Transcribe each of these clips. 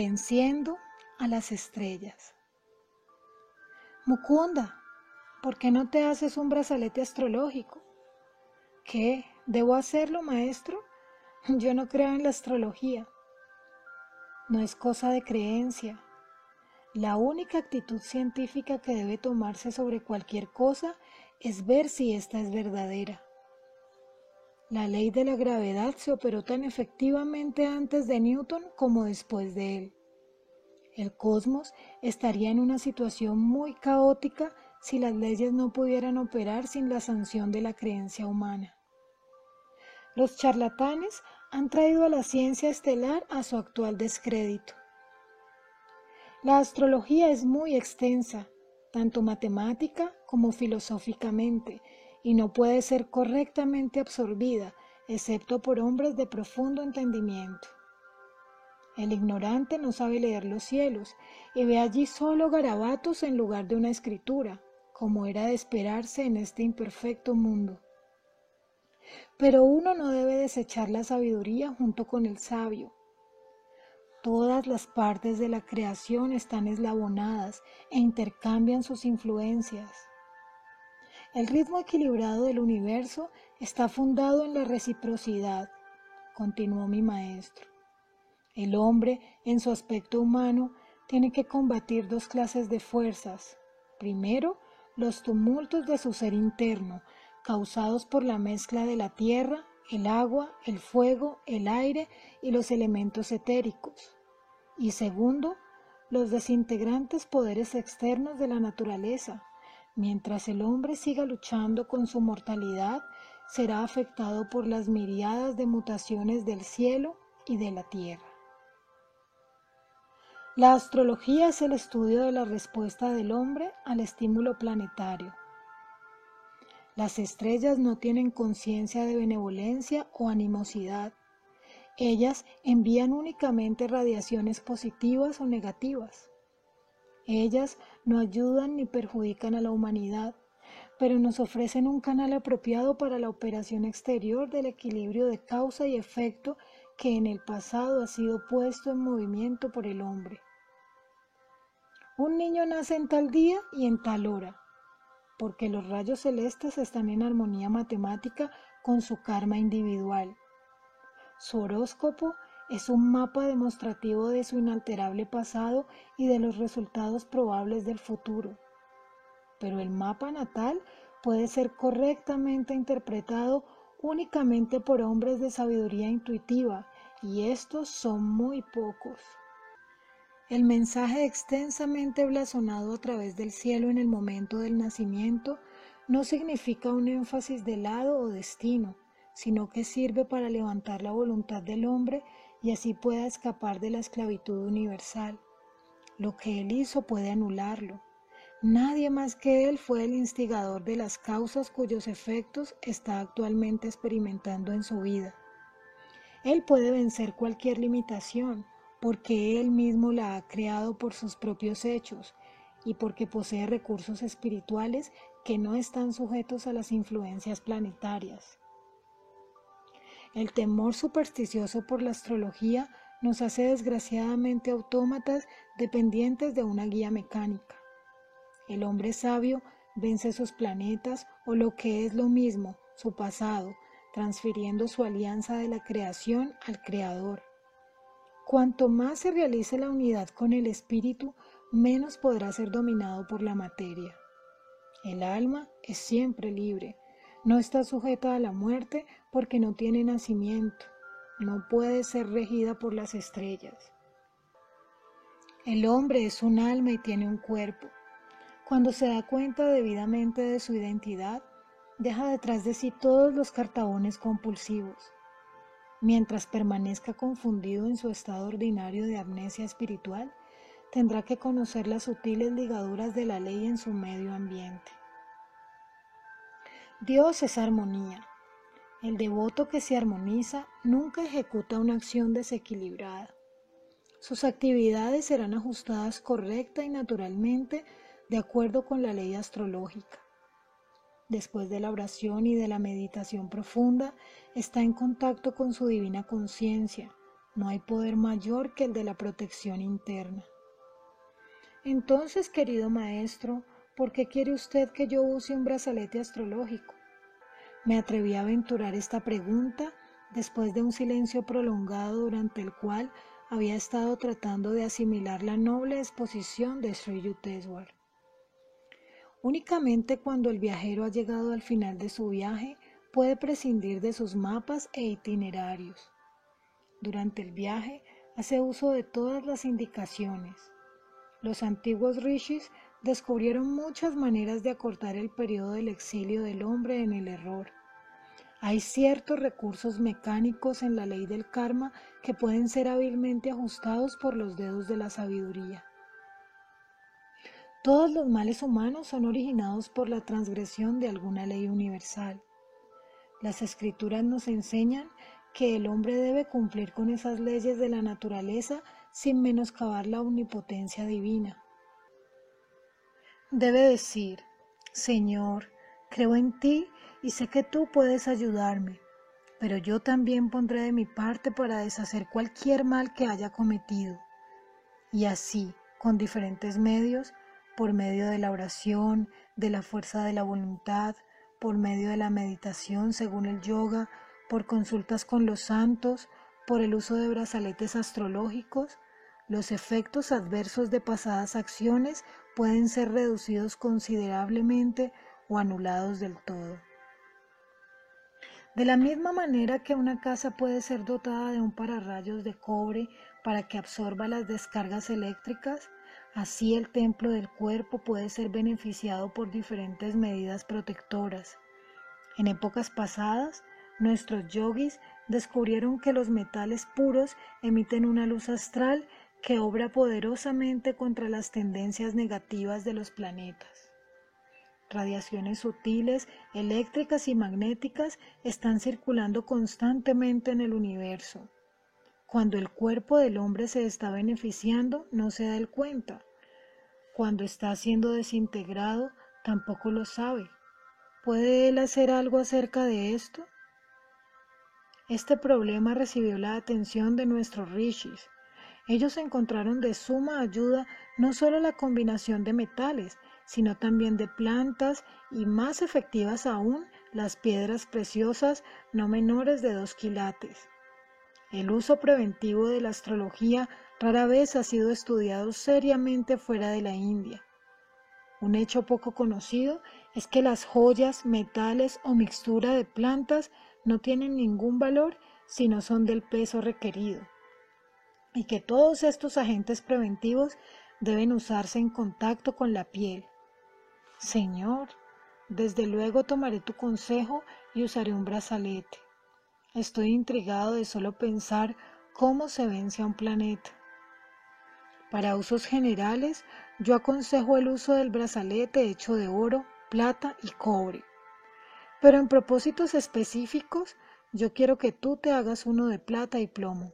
Venciendo a las estrellas. Mukunda, ¿por qué no te haces un brazalete astrológico? ¿Qué? ¿Debo hacerlo, maestro? Yo no creo en la astrología. No es cosa de creencia. La única actitud científica que debe tomarse sobre cualquier cosa es ver si ésta es verdadera. La ley de la gravedad se operó tan efectivamente antes de Newton como después de él. El cosmos estaría en una situación muy caótica si las leyes no pudieran operar sin la sanción de la creencia humana. Los charlatanes han traído a la ciencia estelar a su actual descrédito. La astrología es muy extensa, tanto matemática como filosóficamente, y no puede ser correctamente absorbida, excepto por hombres de profundo entendimiento. El ignorante no sabe leer los cielos y ve allí solo garabatos en lugar de una escritura, como era de esperarse en este imperfecto mundo. Pero uno no debe desechar la sabiduría junto con el sabio. Todas las partes de la creación están eslabonadas e intercambian sus influencias. El ritmo equilibrado del universo está fundado en la reciprocidad, continuó mi maestro. El hombre, en su aspecto humano, tiene que combatir dos clases de fuerzas. Primero, los tumultos de su ser interno, causados por la mezcla de la tierra, el agua, el fuego, el aire y los elementos etéricos. Y segundo, los desintegrantes poderes externos de la naturaleza, Mientras el hombre siga luchando con su mortalidad, será afectado por las miriadas de mutaciones del cielo y de la tierra. La astrología es el estudio de la respuesta del hombre al estímulo planetario. Las estrellas no tienen conciencia de benevolencia o animosidad. Ellas envían únicamente radiaciones positivas o negativas. Ellas no ayudan ni perjudican a la humanidad, pero nos ofrecen un canal apropiado para la operación exterior del equilibrio de causa y efecto que en el pasado ha sido puesto en movimiento por el hombre. Un niño nace en tal día y en tal hora, porque los rayos celestes están en armonía matemática con su karma individual. Su horóscopo es un mapa demostrativo de su inalterable pasado y de los resultados probables del futuro. Pero el mapa natal puede ser correctamente interpretado únicamente por hombres de sabiduría intuitiva, y estos son muy pocos. El mensaje extensamente blasonado a través del cielo en el momento del nacimiento no significa un énfasis de lado o destino, sino que sirve para levantar la voluntad del hombre y así pueda escapar de la esclavitud universal. Lo que él hizo puede anularlo. Nadie más que él fue el instigador de las causas cuyos efectos está actualmente experimentando en su vida. Él puede vencer cualquier limitación porque él mismo la ha creado por sus propios hechos y porque posee recursos espirituales que no están sujetos a las influencias planetarias. El temor supersticioso por la astrología nos hace desgraciadamente autómatas dependientes de una guía mecánica. El hombre sabio vence sus planetas o lo que es lo mismo, su pasado, transfiriendo su alianza de la creación al creador. Cuanto más se realice la unidad con el espíritu, menos podrá ser dominado por la materia. El alma es siempre libre, no está sujeta a la muerte porque no tiene nacimiento, no puede ser regida por las estrellas. El hombre es un alma y tiene un cuerpo. Cuando se da cuenta debidamente de su identidad, deja detrás de sí todos los cartabones compulsivos. Mientras permanezca confundido en su estado ordinario de amnesia espiritual, tendrá que conocer las sutiles ligaduras de la ley en su medio ambiente. Dios es armonía. El devoto que se armoniza nunca ejecuta una acción desequilibrada. Sus actividades serán ajustadas correcta y naturalmente de acuerdo con la ley astrológica. Después de la oración y de la meditación profunda, está en contacto con su divina conciencia, No hay poder mayor que el de la protección interna. Entonces, querido maestro, ¿por qué quiere usted que yo use un brazalete astrológico? Me atreví a aventurar esta pregunta después de un silencio prolongado durante el cual había estado tratando de asimilar la noble exposición de Sri Yukteswar. Únicamente cuando el viajero ha llegado al final de su viaje puede prescindir de sus mapas e itinerarios. Durante el viaje hace uso de todas las indicaciones. Los antiguos rishis descubrieron muchas maneras de acortar el periodo del exilio del hombre en el error. Hay ciertos recursos mecánicos en la ley del karma que pueden ser hábilmente ajustados por los dedos de la sabiduría. Todos los males humanos son originados por la transgresión de alguna ley universal. Las escrituras nos enseñan que el hombre debe cumplir con esas leyes de la naturaleza sin menoscabar la omnipotencia divina. Debe decir, Señor, creo en ti y sé que tú puedes ayudarme, pero yo también pondré de mi parte para deshacer cualquier mal que haya cometido. Y así, con diferentes medios, por medio de la oración, de la fuerza de la voluntad, por medio de la meditación según el yoga, por consultas con los santos, por el uso de brazaletes astrológicos, los efectos adversos de pasadas acciones pueden ser reducidos considerablemente o anulados del todo. De la misma manera que una casa puede ser dotada de un pararrayos de cobre para que absorba las descargas eléctricas, Así el templo del cuerpo puede ser beneficiado por diferentes medidas protectoras. En épocas pasadas, nuestros yogis descubrieron que los metales puros emiten una luz astral que obra poderosamente contra las tendencias negativas de los planetas. Radiaciones sutiles, eléctricas y magnéticas están circulando constantemente en el universo. Cuando el cuerpo del hombre se está beneficiando, no se da el cuenta. Cuando está siendo desintegrado, tampoco lo sabe. ¿Puede él hacer algo acerca de esto? Este problema recibió la atención de nuestros rishis. Ellos encontraron de suma ayuda no solo la combinación de metales, sino también de plantas y más efectivas aún las piedras preciosas no menores de dos quilates. El uso preventivo de la astrología rara vez ha sido estudiado seriamente fuera de la India. Un hecho poco conocido es que las joyas, metales o mixtura de plantas no tienen ningún valor si no son del peso requerido, y que todos estos agentes preventivos deben usarse en contacto con la piel. Señor, desde luego tomaré tu consejo y usaré un brazalete. Estoy intrigado de solo pensar cómo se vence a un planeta. Para usos generales, yo aconsejo el uso del brazalete hecho de oro, plata y cobre. Pero en propósitos específicos, yo quiero que tú te hagas uno de plata y plomo.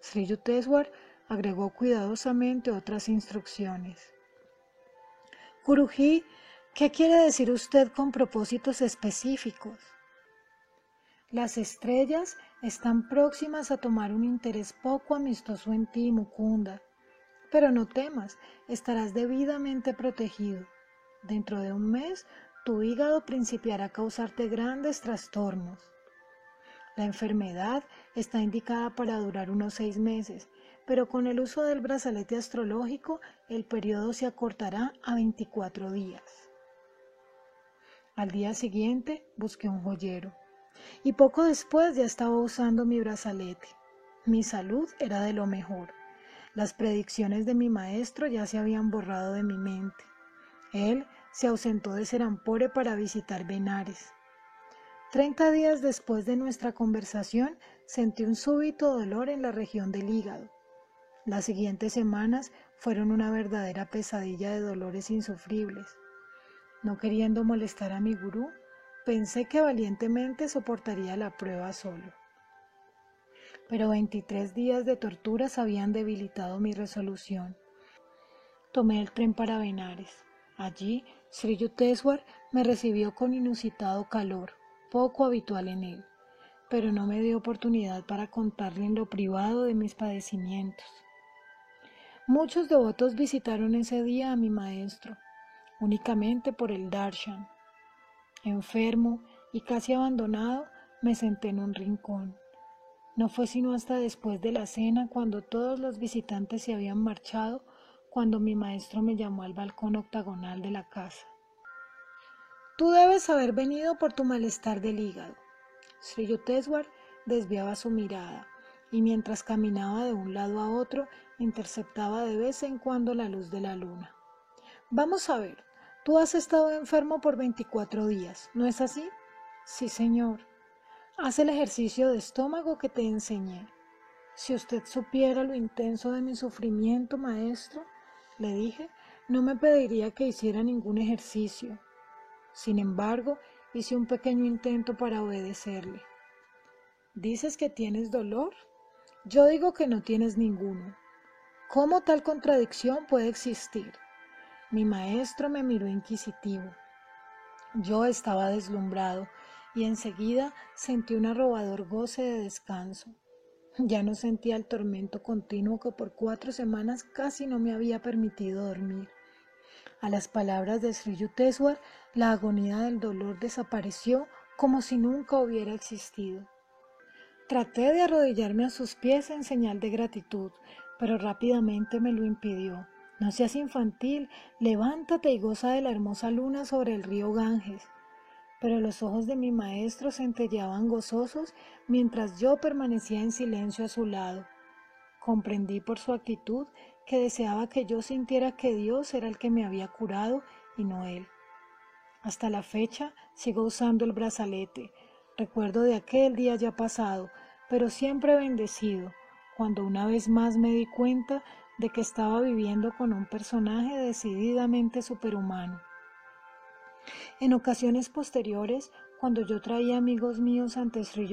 Sri Yukteswar agregó cuidadosamente otras instrucciones. Guruji, ¿qué quiere decir usted con propósitos específicos? Las estrellas están próximas a tomar un interés poco amistoso en ti, Mukunda. Pero no temas, estarás debidamente protegido. Dentro de un mes, tu hígado principiará a causarte grandes trastornos. La enfermedad está indicada para durar unos seis meses, pero con el uso del brazalete astrológico el periodo se acortará a 24 días. Al día siguiente busqué un joyero y poco después ya estaba usando mi brazalete. Mi salud era de lo mejor. Las predicciones de mi maestro ya se habían borrado de mi mente. Él se ausentó de Serampore para visitar Benares. Treinta días después de nuestra conversación sentí un súbito dolor en la región del hígado. Las siguientes semanas fueron una verdadera pesadilla de dolores insufribles. No queriendo molestar a mi gurú, Pensé que valientemente soportaría la prueba solo. Pero 23 días de torturas habían debilitado mi resolución. Tomé el tren para Benares. Allí, Sri Yukteswar me recibió con inusitado calor, poco habitual en él. pero no me dio oportunidad para contarle en lo privado de mis padecimientos. Muchos devotos visitaron ese día a mi maestro, únicamente por el darshan. Enfermo y casi abandonado, me senté en un rincón. No fue sino hasta después de la cena, cuando todos los visitantes se habían marchado, cuando mi maestro me llamó al balcón octagonal de la casa. Tú debes haber venido por tu malestar del hígado. Sri Yukteswar desviaba su mirada y mientras caminaba de un lado a otro interceptaba de vez en cuando la luz de la luna. Vamos a ver, tú has estado enfermo por 24 días, ¿no es así? Sí, señor. Haz el ejercicio de estómago que te enseñé. Si usted supiera lo intenso de mi sufrimiento, maestro, le dije, no me pediría que hiciera ningún ejercicio. Sin embargo, hice un pequeño intento para obedecerle. ¿Dices que tienes dolor? Yo digo que no tienes ninguno. ¿Cómo tal contradicción puede existir? Mi maestro me miró inquisitivo. Yo estaba deslumbrado y enseguida sentí un arrobador goce de descanso. Ya no sentía el tormento continuo que por cuatro semanas casi no me había permitido dormir. A las palabras de Sri Yukteswar, la agonía del dolor desapareció como si nunca hubiera existido. Traté de arrodillarme a sus pies en señal de gratitud, pero rápidamente me lo impidió. No seas infantil, levántate y goza de la hermosa luna sobre el río Ganges pero los ojos de mi maestro centelleaban gozosos mientras yo permanecía en silencio a su lado. Comprendí por su actitud que deseaba que yo sintiera que Dios era el que me había curado y no él. Hasta la fecha sigo usando el brazalete, recuerdo de aquel día ya pasado, pero siempre bendecido, cuando una vez más me di cuenta de que estaba viviendo con un personaje decididamente superhumano. En ocasiones posteriores, cuando yo traía amigos míos ante Sri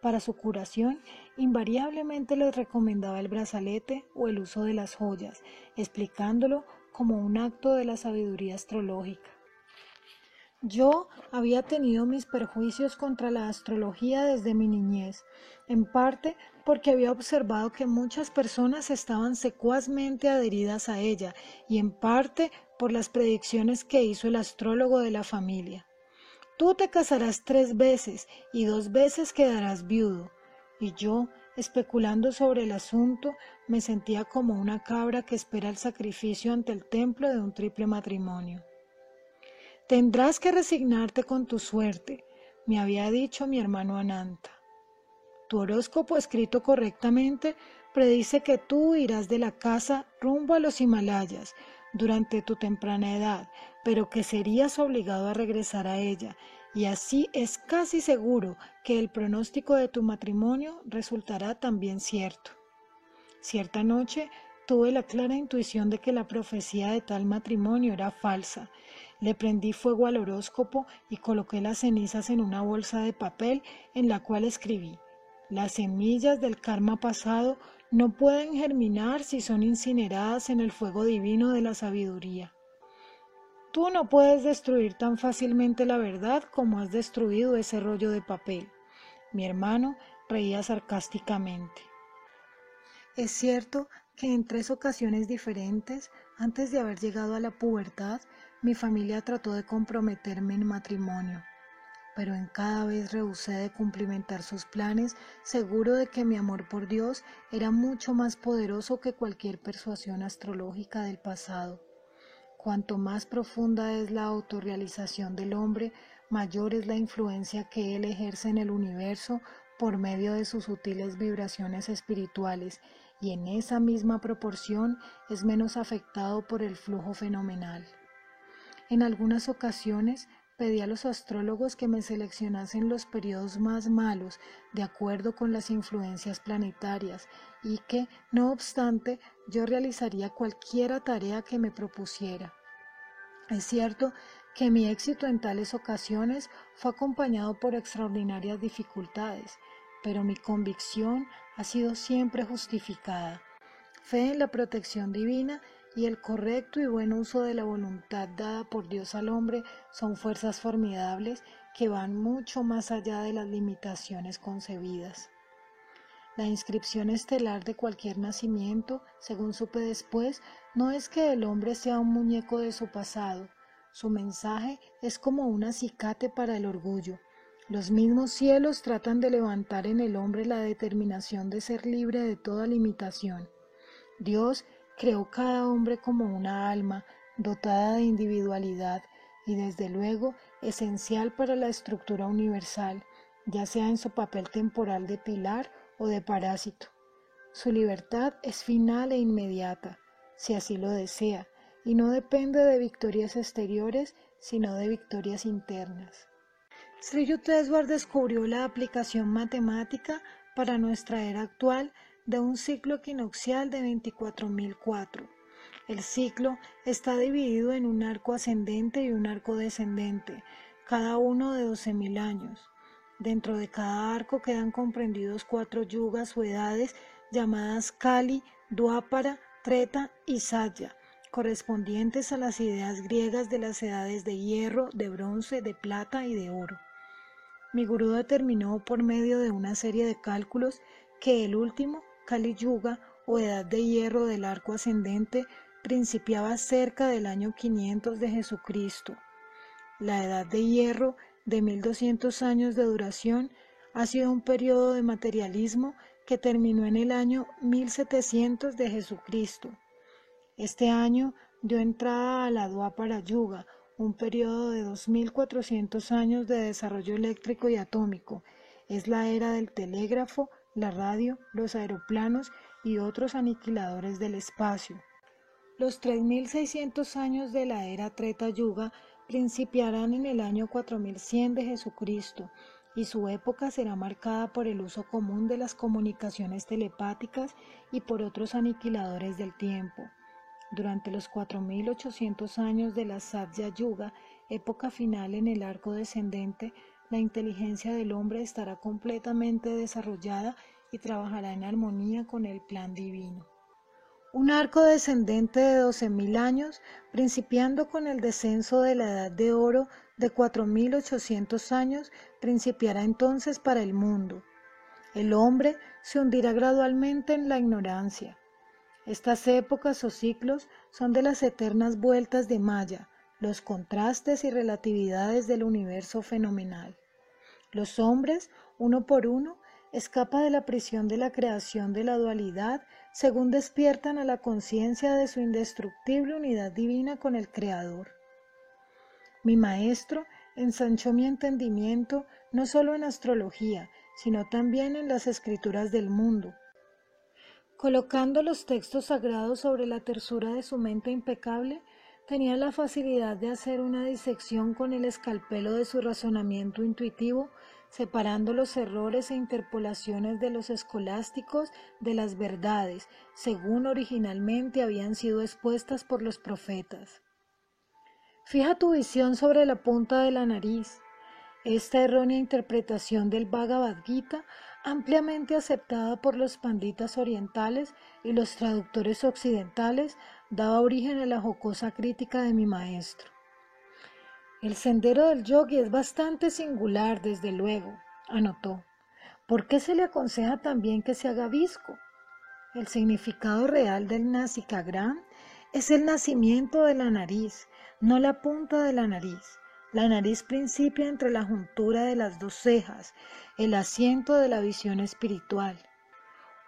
para su curación, invariablemente les recomendaba el brazalete o el uso de las joyas, explicándolo como un acto de la sabiduría astrológica. Yo había tenido mis perjuicios contra la astrología desde mi niñez, en parte porque había observado que muchas personas estaban secuazmente adheridas a ella y en parte por las predicciones que hizo el astrólogo de la familia. Tú te casarás tres veces y dos veces quedarás viudo. Y yo, especulando sobre el asunto, me sentía como una cabra que espera el sacrificio ante el templo de un triple matrimonio. Tendrás que resignarte con tu suerte, me había dicho mi hermano Ananta. Tu horóscopo escrito correctamente predice que tú irás de la casa rumbo a los Himalayas durante tu temprana edad, pero que serías obligado a regresar a ella, y así es casi seguro que el pronóstico de tu matrimonio resultará también cierto. Cierta noche tuve la clara intuición de que la profecía de tal matrimonio era falsa, le prendí fuego al horóscopo y coloqué las cenizas en una bolsa de papel en la cual escribí Las semillas del karma pasado no pueden germinar si son incineradas en el fuego divino de la sabiduría. Tú no puedes destruir tan fácilmente la verdad como has destruido ese rollo de papel. Mi hermano reía sarcásticamente. Es cierto que en tres ocasiones diferentes, antes de haber llegado a la pubertad, mi familia trató de comprometerme en matrimonio, pero en cada vez rehusé de cumplimentar sus planes, seguro de que mi amor por Dios era mucho más poderoso que cualquier persuasión astrológica del pasado. Cuanto más profunda es la autorrealización del hombre, mayor es la influencia que él ejerce en el universo por medio de sus sutiles vibraciones espirituales y en esa misma proporción es menos afectado por el flujo fenomenal. En algunas ocasiones pedí a los astrólogos que me seleccionasen los periodos más malos de acuerdo con las influencias planetarias y que, no obstante, yo realizaría cualquiera tarea que me propusiera. Es cierto que mi éxito en tales ocasiones fue acompañado por extraordinarias dificultades, pero mi convicción ha sido siempre justificada. Fe en la protección divina y el correcto y buen uso de la voluntad dada por Dios al hombre son fuerzas formidables que van mucho más allá de las limitaciones concebidas. La inscripción estelar de cualquier nacimiento, según supe después, no es que el hombre sea un muñeco de su pasado. Su mensaje es como un acicate para el orgullo. Los mismos cielos tratan de levantar en el hombre la determinación de ser libre de toda limitación. Dios creó cada hombre como una alma, dotada de individualidad y desde luego esencial para la estructura universal, ya sea en su papel temporal de pilar o de parásito. Su libertad es final e inmediata, si así lo desea, y no depende de victorias exteriores, sino de victorias internas. Sri Yukteswar descubrió la aplicación matemática para nuestra era actual de un ciclo equinoccial de 24.004. El ciclo está dividido en un arco ascendente y un arco descendente, cada uno de 12.000 años. Dentro de cada arco quedan comprendidos cuatro yugas o edades llamadas Kali, Duapara, Treta y Satya, correspondientes a las ideas griegas de las edades de hierro, de bronce, de plata y de oro. Mi gurú determinó por medio de una serie de cálculos que el último, Kali Yuga o edad de hierro del arco ascendente, principiaba cerca del año 500 de Jesucristo. La edad de hierro de 1200 años de duración, ha sido un periodo de materialismo que terminó en el año 1700 de Jesucristo. Este año dio entrada a la Dwapara Yuga, un periodo de 2400 años de desarrollo eléctrico y atómico. Es la era del telégrafo, la radio, los aeroplanos y otros aniquiladores del espacio. Los 3600 años de la era Treta Yuga principiarán en el año 4100 de Jesucristo y su época será marcada por el uso común de las comunicaciones telepáticas y por otros aniquiladores del tiempo. Durante los 4800 años de la Satya Yuga, época final en el arco descendente, la inteligencia del hombre estará completamente desarrollada y trabajará en armonía con el plan divino. Un arco descendente de 12.000 años, principiando con el descenso de la edad de oro de 4.800 años, principiará entonces para el mundo. El hombre se hundirá gradualmente en la ignorancia. Estas épocas o ciclos son de las eternas vueltas de Maya, los contrastes y relatividades del universo fenomenal. Los hombres, uno por uno, escapa de la prisión de la creación de la dualidad según despiertan a la conciencia de su indestructible unidad divina con el Creador. Mi maestro ensanchó mi entendimiento no solo en astrología, sino también en las escrituras del mundo. Colocando los textos sagrados sobre la tersura de su mente impecable, tenía la facilidad de hacer una disección con el escalpelo de su razonamiento intuitivo separando los errores e interpolaciones de los escolásticos de las verdades, según originalmente habían sido expuestas por los profetas. Fija tu visión sobre la punta de la nariz. Esta errónea interpretación del Bhagavad Gita, ampliamente aceptada por los panditas orientales y los traductores occidentales, daba origen a la jocosa crítica de mi maestro. El sendero del yogi es bastante singular, desde luego, anotó. ¿Por qué se le aconseja también que se haga visco? El significado real del nasikagram es el nacimiento de la nariz, no la punta de la nariz. La nariz principia entre la juntura de las dos cejas, el asiento de la visión espiritual.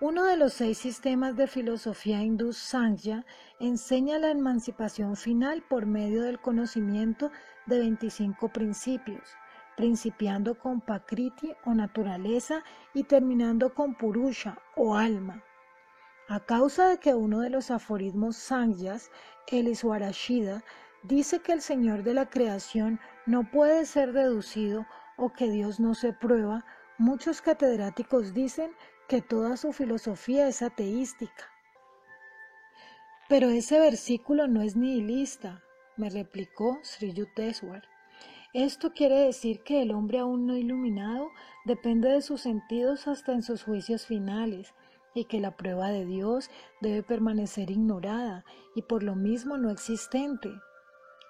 Uno de los seis sistemas de filosofía hindú Sankhya enseña la emancipación final por medio del conocimiento de 25 principios, principiando con Pakriti o naturaleza y terminando con Purusha o alma. A causa de que uno de los aforismos Sangyas, el Iswarashida, dice que el Señor de la creación no puede ser deducido o que Dios no se prueba, muchos catedráticos dicen que toda su filosofía es ateística. Pero ese versículo no es nihilista, me replicó Sri Yukteswar. Esto quiere decir que el hombre aún no iluminado depende de sus sentidos hasta en sus juicios finales, y que la prueba de Dios debe permanecer ignorada y por lo mismo no existente.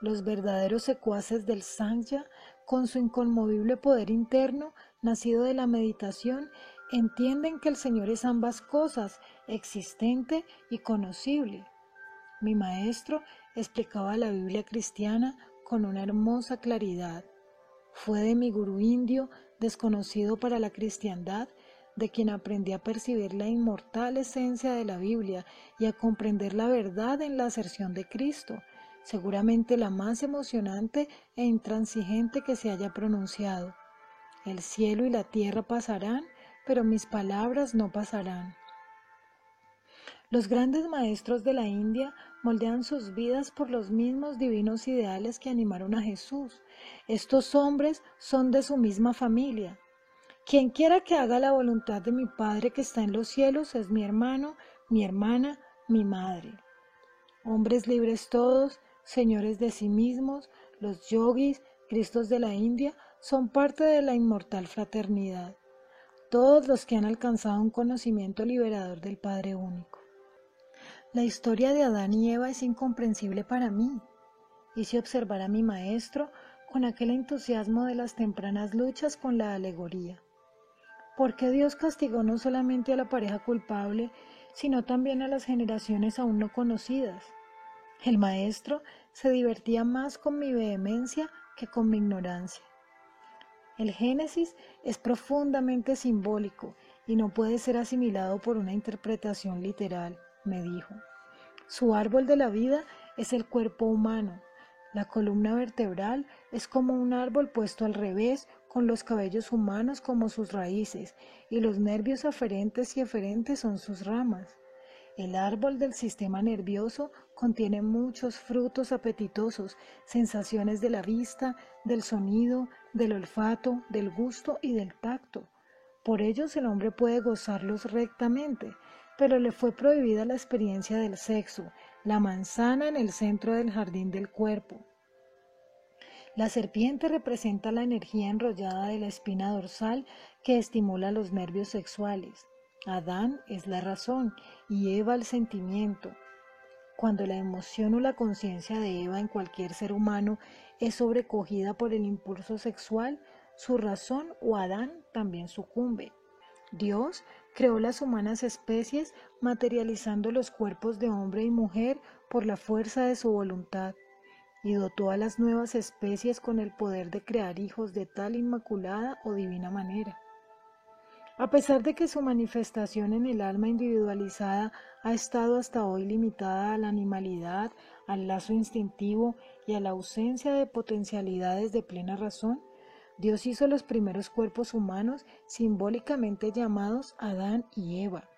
Los verdaderos secuaces del Sangya con su inconmovible poder interno, nacido de la meditación, entienden que el Señor es ambas cosas, existente y conocible. Mi maestro explicaba la Biblia cristiana con una hermosa claridad. Fue de mi gurú indio, desconocido para la cristiandad, de quien aprendí a percibir la inmortal esencia de la Biblia y a comprender la verdad en la aserción de Cristo, seguramente la más emocionante e intransigente que se haya pronunciado. El cielo y la tierra pasarán, pero mis palabras no pasarán. Los grandes maestros de la India moldean sus vidas por los mismos divinos ideales que animaron a Jesús. Estos hombres son de su misma familia. Quien quiera que haga la voluntad de mi Padre que está en los cielos es mi hermano, mi hermana, mi madre. Hombres libres todos, señores de sí mismos, los yogis, Cristos de la India, son parte de la inmortal fraternidad. Todos los que han alcanzado un conocimiento liberador del Padre único. La historia de Adán y Eva es incomprensible para mí. Hice observar a mi maestro con aquel entusiasmo de las tempranas luchas con la alegoría. ¿Por qué Dios castigó no solamente a la pareja culpable, sino también a las generaciones aún no conocidas? El maestro se divertía más con mi vehemencia que con mi ignorancia. El Génesis es profundamente simbólico y no puede ser asimilado por una interpretación literal me dijo. Su árbol de la vida es el cuerpo humano. La columna vertebral es como un árbol puesto al revés, con los cabellos humanos como sus raíces, y los nervios aferentes y eferentes son sus ramas. El árbol del sistema nervioso contiene muchos frutos apetitosos, sensaciones de la vista, del sonido, del olfato, del gusto y del tacto. Por ellos el hombre puede gozarlos rectamente, pero le fue prohibida la experiencia del sexo, la manzana en el centro del jardín del cuerpo. La serpiente representa la energía enrollada de la espina dorsal que estimula los nervios sexuales. Adán es la razón y Eva el sentimiento. Cuando la emoción o la conciencia de Eva en cualquier ser humano es sobrecogida por el impulso sexual, su razón o Adán también sucumbe. Dios creó las humanas especies materializando los cuerpos de hombre y mujer por la fuerza de su voluntad y dotó a las nuevas especies con el poder de crear hijos de tal inmaculada o divina manera. A pesar de que su manifestación en el alma individualizada ha estado hasta hoy limitada a la animalidad, al lazo instintivo y a la ausencia de potencialidades de plena razón, Dios hizo los primeros cuerpos humanos simbólicamente llamados Adán y Eva.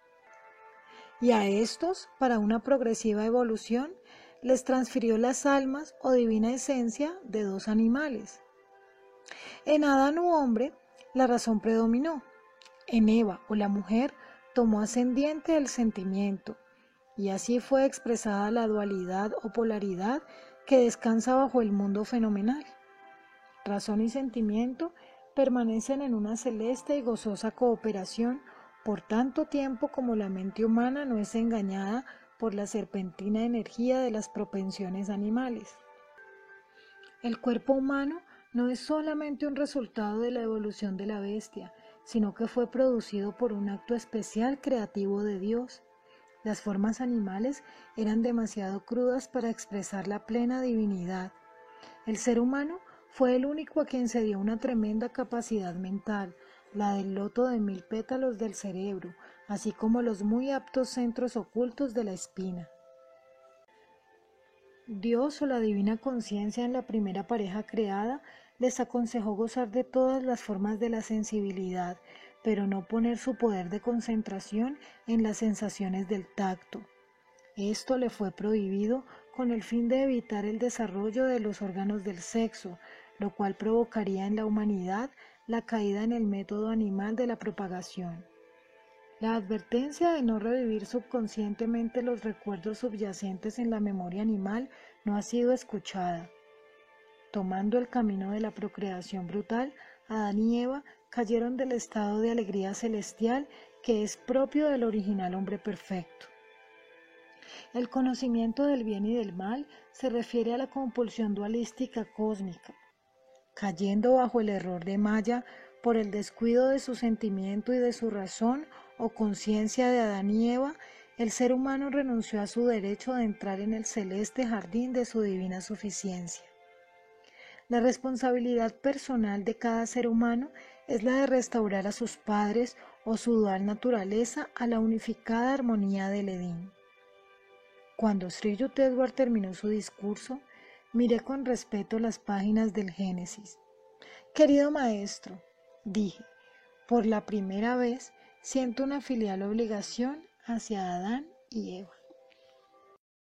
Y a estos, para una progresiva evolución, les transfirió las almas o divina esencia de dos animales. En Adán u hombre, la razón predominó. En Eva o la mujer tomó ascendiente el sentimiento, y así fue expresada la dualidad o polaridad que descansa bajo el mundo fenomenal razón y sentimiento permanecen en una celeste y gozosa cooperación por tanto tiempo como la mente humana no es engañada por la serpentina energía de las propensiones animales. El cuerpo humano no es solamente un resultado de la evolución de la bestia, sino que fue producido por un acto especial creativo de Dios. Las formas animales eran demasiado crudas para expresar la plena divinidad. El ser humano fue el único a quien se dio una tremenda capacidad mental, la del loto de mil pétalos del cerebro, así como los muy aptos centros ocultos de la espina. Dios o la divina conciencia en la primera pareja creada les aconsejó gozar de todas las formas de la sensibilidad, pero no poner su poder de concentración en las sensaciones del tacto. Esto le fue prohibido con el fin de evitar el desarrollo de los órganos del sexo, lo cual provocaría en la humanidad la caída en el método animal de la propagación. La advertencia de no revivir subconscientemente los recuerdos subyacentes en la memoria animal no ha sido escuchada. Tomando el camino de la procreación brutal, Adán y Eva cayeron del estado de alegría celestial que es propio del original hombre perfecto. El conocimiento del bien y del mal se refiere a la compulsión dualística cósmica, cayendo bajo el error de Maya por el descuido de su sentimiento y de su razón o conciencia de Adán y Eva, el ser humano renunció a su derecho de entrar en el celeste jardín de su divina suficiencia. La responsabilidad personal de cada ser humano es la de restaurar a sus padres o su dual naturaleza a la unificada armonía del Edín. Cuando Sri Yukteswar terminó su discurso, miré con respeto las páginas del Génesis. Querido maestro, dije, por la primera vez siento una filial obligación hacia Adán y Eva.